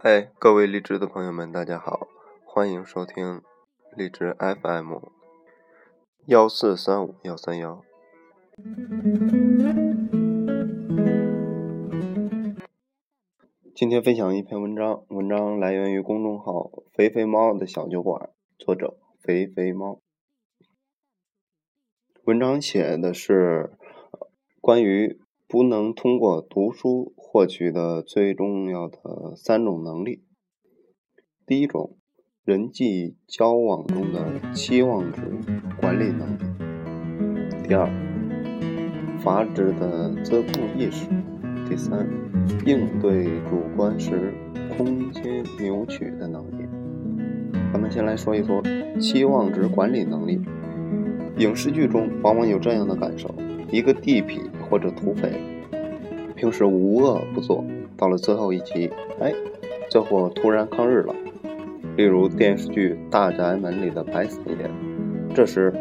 嗨，各位荔枝的朋友们，大家好，欢迎收听荔枝 FM 幺四三五幺三幺。今天分享一篇文章，文章来源于公众号“肥肥猫的小酒馆”，作者肥肥猫。文章写的是关于不能通过读书获取的最重要的三种能力。第一种，人际交往中的期望值管理能力；第二，阀值的自控意识；第三，应对主观时空间扭曲的能力。咱们先来说一说期望值管理能力。影视剧中往往有这样的感受：一个地痞或者土匪，平时无恶不作，到了最后一集，哎，这货突然抗日了。例如电视剧《大宅门》里的白死爷，这时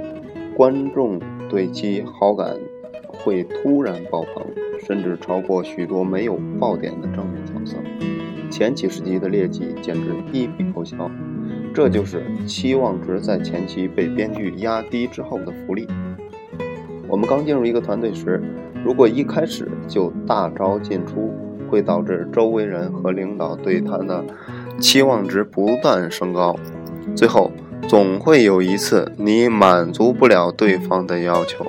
观众对其好感会突然爆棚，甚至超过许多没有爆点的正面角色。前几十集的劣迹简直一笔勾销。这就是期望值在前期被编剧压低之后的福利。我们刚进入一个团队时，如果一开始就大招进出，会导致周围人和领导对他的期望值不断升高，最后总会有一次你满足不了对方的要求，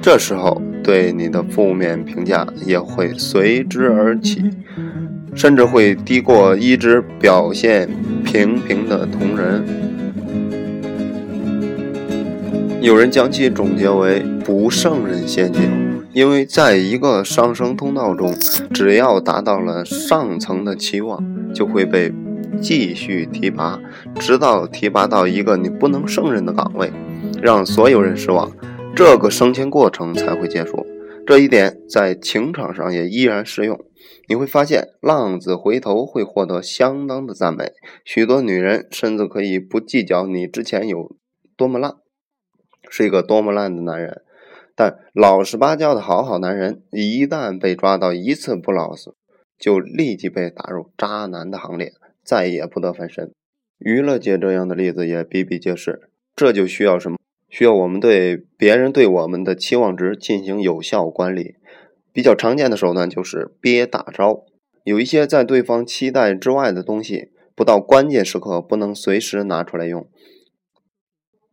这时候对你的负面评价也会随之而起。甚至会低过一直表现平平的同仁。有人将其总结为“不胜任陷阱”，因为在一个上升通道中，只要达到了上层的期望，就会被继续提拔，直到提拔到一个你不能胜任的岗位，让所有人失望，这个升迁过程才会结束。这一点在情场上也依然适用。你会发现，浪子回头会获得相当的赞美，许多女人甚至可以不计较你之前有多么浪，是一个多么烂的男人。但老实巴交的好好男人，一旦被抓到一次不老实，就立即被打入渣男的行列，再也不得翻身。娱乐界这样的例子也比比皆是。这就需要什么？需要我们对别人对我们的期望值进行有效管理。比较常见的手段就是憋大招，有一些在对方期待之外的东西，不到关键时刻不能随时拿出来用。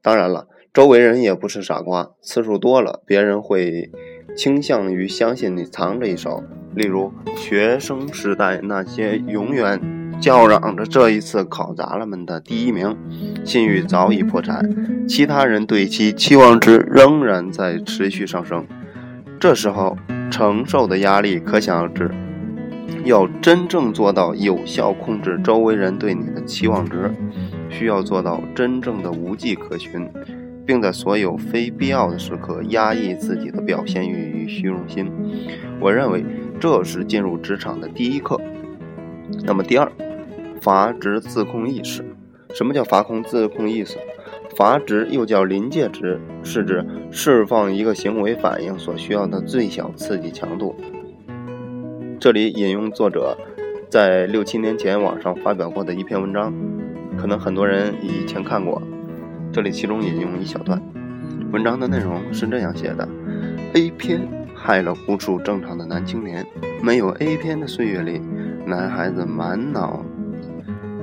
当然了，周围人也不是傻瓜，次数多了，别人会倾向于相信你藏着一手。例如，学生时代那些永远叫嚷着这一次考砸了们的第一名，信誉早已破产，其他人对其期望值仍然在持续上升。这时候。承受的压力可想而知。要真正做到有效控制周围人对你的期望值，需要做到真正的无迹可寻，并在所有非必要的时刻压抑自己的表现欲与虚荣心。我认为这是进入职场的第一课。那么第二，阀值自控意识。什么叫阀控自控意识？阀值又叫临界值，是指释放一个行为反应所需要的最小刺激强度。这里引用作者在六七年前网上发表过的一篇文章，可能很多人以前看过。这里其中引用一小段，文章的内容是这样写的：A 片害了无数正常的男青年，没有 A 片的岁月里，男孩子满脑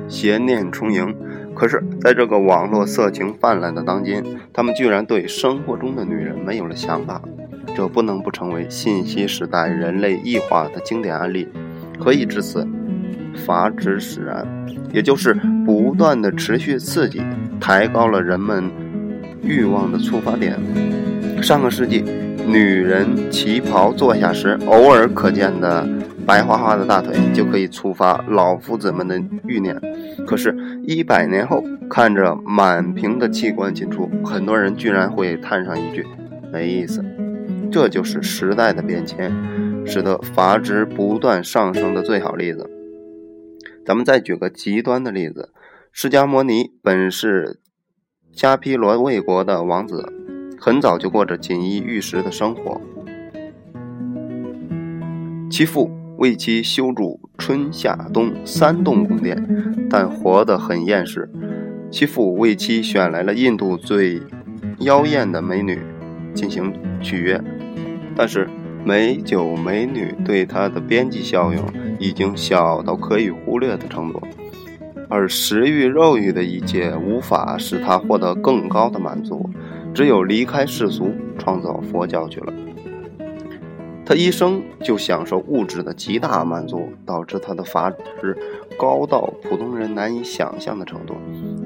邪念充盈。可是，在这个网络色情泛滥的当今，他们居然对生活中的女人没有了想法，这不能不成为信息时代人类异化的经典案例。何以至此？阀值使然，也就是不断的持续刺激，抬高了人们欲望的触发点。上个世纪，女人旗袍坐下时，偶尔可见的。白花花的大腿就可以触发老夫子们的欲念，可是，一百年后，看着满屏的器官进出，很多人居然会叹上一句：“没意思。”这就是时代的变迁，使得阀值不断上升的最好例子。咱们再举个极端的例子：释迦摩尼本是迦毗罗卫国的王子，很早就过着锦衣玉食的生活，其父。为其修筑春夏冬三栋宫殿，但活得很厌世。其父为其选来了印度最妖艳的美女进行取悦，但是美酒美女对他的边际效用已经小到可以忽略的程度。而食欲、肉欲的一切无法使他获得更高的满足，只有离开世俗，创造佛教去了。他一生就享受物质的极大满足，导致他的法值高到普通人难以想象的程度。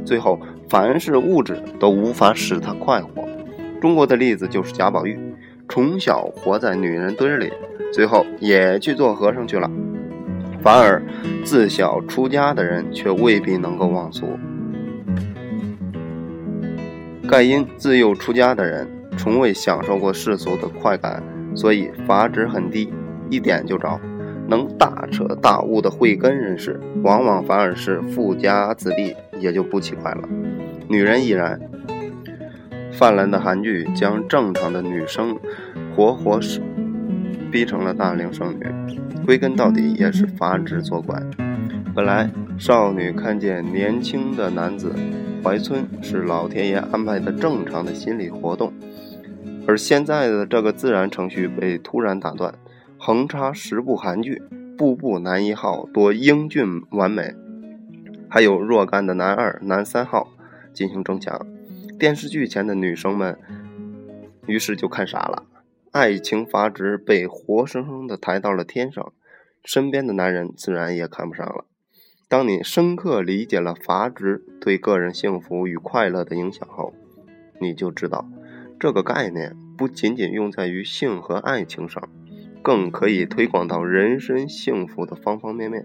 最后，凡是物质都无法使他快活。中国的例子就是贾宝玉，从小活在女人堆里，最后也去做和尚去了。反而，自小出家的人却未必能够忘俗。盖因自幼出家的人从未享受过世俗的快感，所以法值很低，一点就着。能大彻大悟的慧根人士，往往反而是富家子弟，也就不奇怪了。女人亦然。泛滥的韩剧将正常的女生活活逼成了大龄剩女。归根到底也是法值作怪。本来少女看见年轻的男子怀春是老天爷安排的正常的心理活动，而现在的这个自然程序被突然打断。横插十部韩剧，步步男一号多英俊完美，还有若干的男二、男三号进行争抢。电视剧前的女生们于是就看傻了。爱情阀值被活生生的抬到了天上，身边的男人自然也看不上了。当你深刻理解了阀值对个人幸福与快乐的影响后，你就知道，这个概念不仅仅用在于性和爱情上，更可以推广到人生幸福的方方面面。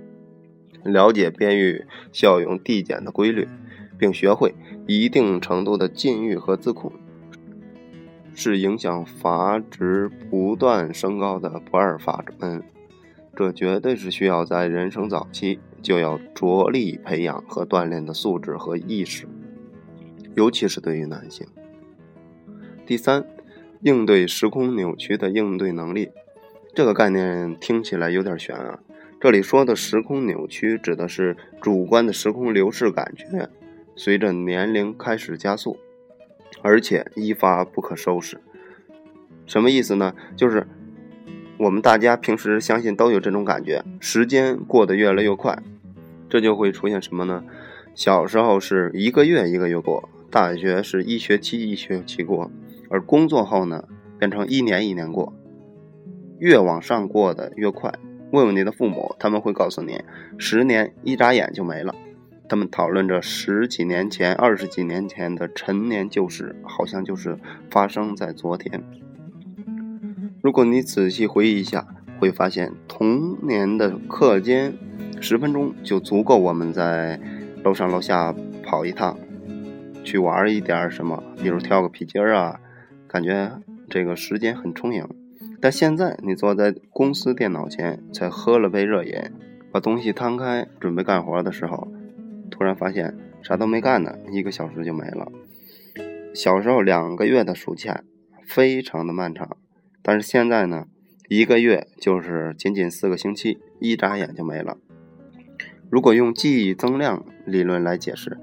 了解边域效用递减的规律，并学会一定程度的禁欲和自控。是影响阀值不断升高的不二法门，这绝对是需要在人生早期就要着力培养和锻炼的素质和意识，尤其是对于男性。第三，应对时空扭曲的应对能力，这个概念听起来有点悬啊。这里说的时空扭曲，指的是主观的时空流逝感觉，随着年龄开始加速。而且一发不可收拾，什么意思呢？就是我们大家平时相信都有这种感觉，时间过得越来越快，这就会出现什么呢？小时候是一个月一个月过，大学是一学期一学期过，而工作后呢，变成一年一年过，越往上过得越快。问问你的父母，他们会告诉你，十年一眨眼就没了。他们讨论着十几年前、二十几年前的陈年旧事，好像就是发生在昨天。如果你仔细回忆一下，会发现童年的课间十分钟就足够我们在楼上楼下跑一趟，去玩一点什么，比如跳个皮筋儿啊，感觉这个时间很充盈。但现在你坐在公司电脑前，才喝了杯热饮，把东西摊开准备干活的时候。突然发现啥都没干呢，一个小时就没了。小时候两个月的暑假非常的漫长，但是现在呢，一个月就是仅仅四个星期，一眨眼就没了。如果用记忆增量理论来解释，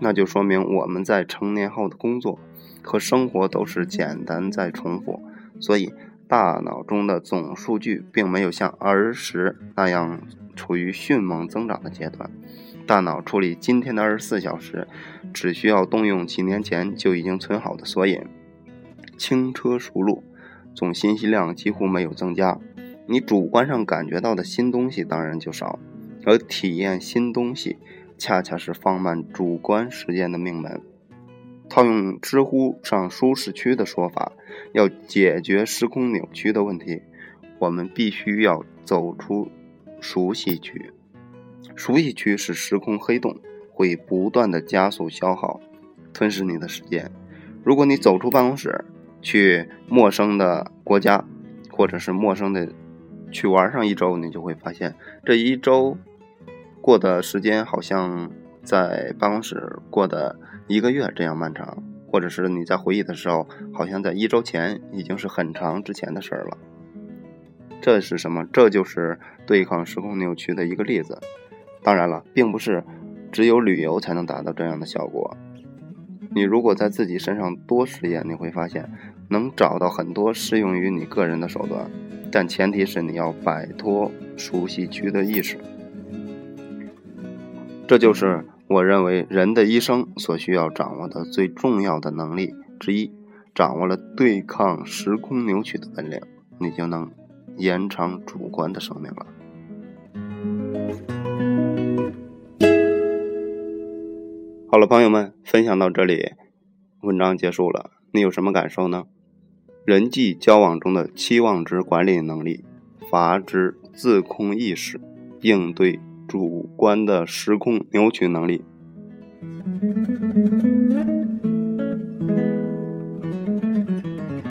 那就说明我们在成年后的工作和生活都是简单在重复，所以大脑中的总数据并没有像儿时那样处于迅猛增长的阶段。大脑处理今天的二十四小时，只需要动用几年前就已经存好的索引，轻车熟路，总信息量几乎没有增加。你主观上感觉到的新东西当然就少，而体验新东西，恰恰是放慢主观时间的命门。套用知乎上舒适区的说法，要解决时空扭曲的问题，我们必须要走出熟悉区。熟悉区是时空黑洞，会不断的加速消耗、吞噬你的时间。如果你走出办公室，去陌生的国家，或者是陌生的去玩上一周，你就会发现这一周过的时间好像在办公室过的一个月这样漫长，或者是你在回忆的时候，好像在一周前已经是很长之前的事儿了。这是什么？这就是对抗时空扭曲的一个例子。当然了，并不是只有旅游才能达到这样的效果。你如果在自己身上多实验，你会发现能找到很多适用于你个人的手段，但前提是你要摆脱熟悉区的意识。这就是我认为人的一生所需要掌握的最重要的能力之一。掌握了对抗时空扭曲的本领，你就能延长主观的生命了。好了，朋友们，分享到这里，文章结束了。你有什么感受呢？人际交往中的期望值管理能力、阀值自控意识、应对主观的时空扭曲能力。